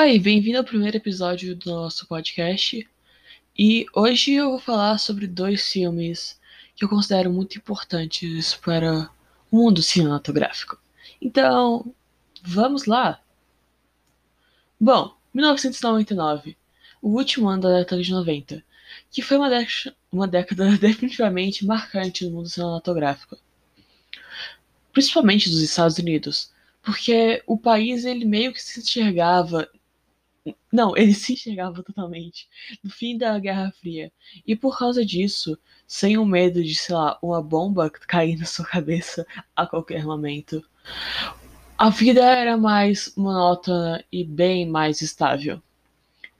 Oi, bem-vindo ao primeiro episódio do nosso podcast. E hoje eu vou falar sobre dois filmes que eu considero muito importantes para o mundo cinematográfico. Então, vamos lá! Bom, 1999, o último ano da década de 90, que foi uma, uma década definitivamente marcante no mundo cinematográfico. Principalmente dos Estados Unidos, porque o país ele meio que se enxergava não, ele se enxergava totalmente no fim da Guerra Fria. E por causa disso, sem o medo de, sei lá, uma bomba cair na sua cabeça a qualquer momento, a vida era mais monótona e bem mais estável.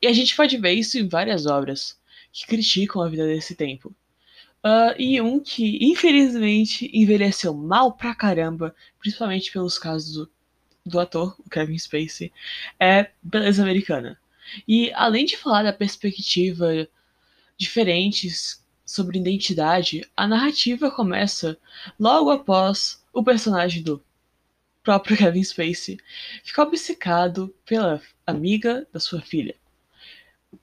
E a gente pode ver isso em várias obras que criticam a vida desse tempo. Uh, e um que, infelizmente, envelheceu mal pra caramba, principalmente pelos casos do ator, o Kevin Spacey, é Beleza Americana. E além de falar da perspectiva diferentes sobre identidade, a narrativa começa logo após o personagem do próprio Kevin Spacey ficar obcecado pela amiga da sua filha.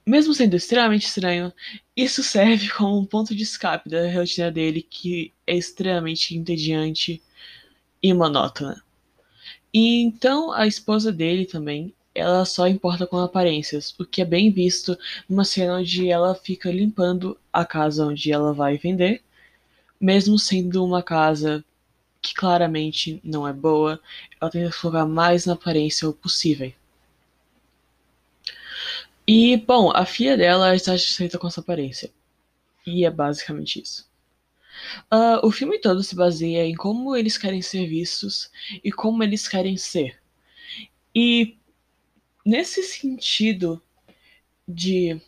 Mesmo sendo extremamente estranho, isso serve como um ponto de escape da rotina dele, que é extremamente entediante e monótona. E então a esposa dele também, ela só importa com aparências, o que é bem visto numa cena onde ela fica limpando a casa onde ela vai vender, mesmo sendo uma casa que claramente não é boa, ela tenta focar mais na aparência possível. E, bom, a filha dela está satisfeita com essa aparência. E é basicamente isso. Uh, o filme todo se baseia em como eles querem ser vistos e como eles querem ser. E nesse sentido de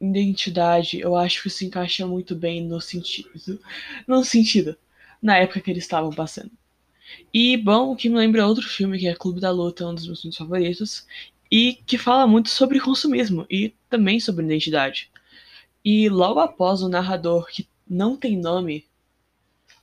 identidade, eu acho que isso encaixa muito bem no sentido, no sentido, na época que eles estavam passando. E bom, o que me lembra outro filme que é Clube da Luta, um dos meus filmes favoritos, e que fala muito sobre consumismo e também sobre identidade. E logo após o narrador que não tem nome,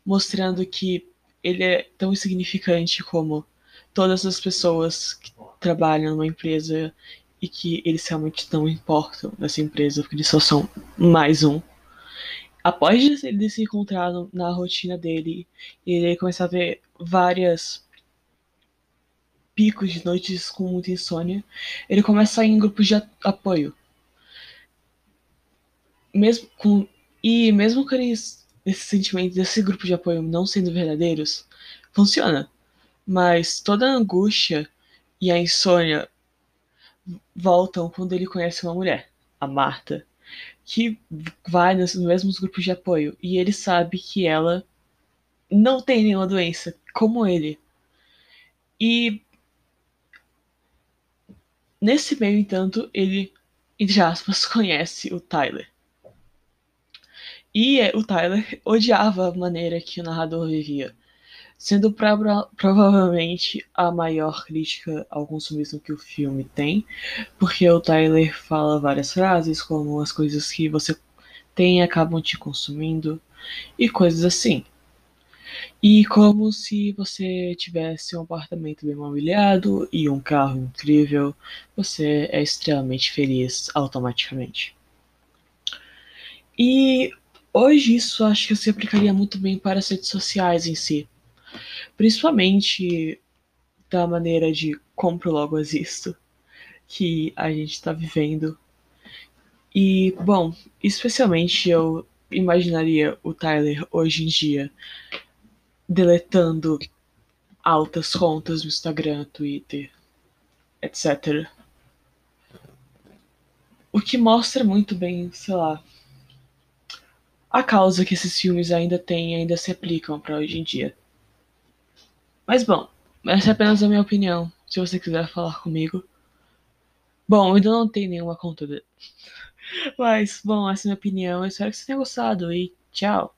mostrando que ele é tão insignificante como todas as pessoas que trabalham numa empresa e que eles realmente não importam nessa empresa, porque eles só são mais um. Após ele se encontrar na rotina dele, ele começar a ver várias picos de noites com muita insônia, ele começa a ir em grupos de apoio. Mesmo com e mesmo que eles, esse sentimento desse grupo de apoio não sendo verdadeiros, funciona. Mas toda a angústia e a insônia voltam quando ele conhece uma mulher, a Marta, que vai nos mesmos grupos de apoio e ele sabe que ela não tem nenhuma doença, como ele. E nesse meio, entanto, ele, entre aspas, conhece o Tyler. E o Tyler odiava a maneira que o narrador vivia, sendo provavelmente a maior crítica ao consumismo que o filme tem, porque o Tyler fala várias frases como as coisas que você tem acabam te consumindo e coisas assim. E como se você tivesse um apartamento bem mobiliado e um carro incrível, você é extremamente feliz automaticamente. E Hoje isso acho que se aplicaria muito bem para as redes sociais em si. Principalmente da maneira de compro logo existo que a gente está vivendo. E, bom, especialmente eu imaginaria o Tyler hoje em dia deletando altas contas no Instagram, Twitter, etc. O que mostra muito bem, sei lá, a causa que esses filmes ainda têm ainda se aplicam para hoje em dia. Mas bom, essa é apenas a minha opinião. Se você quiser falar comigo. Bom, eu ainda não tenho nenhuma conta. Mas, bom, essa é a minha opinião. Eu espero que você tenha gostado e tchau.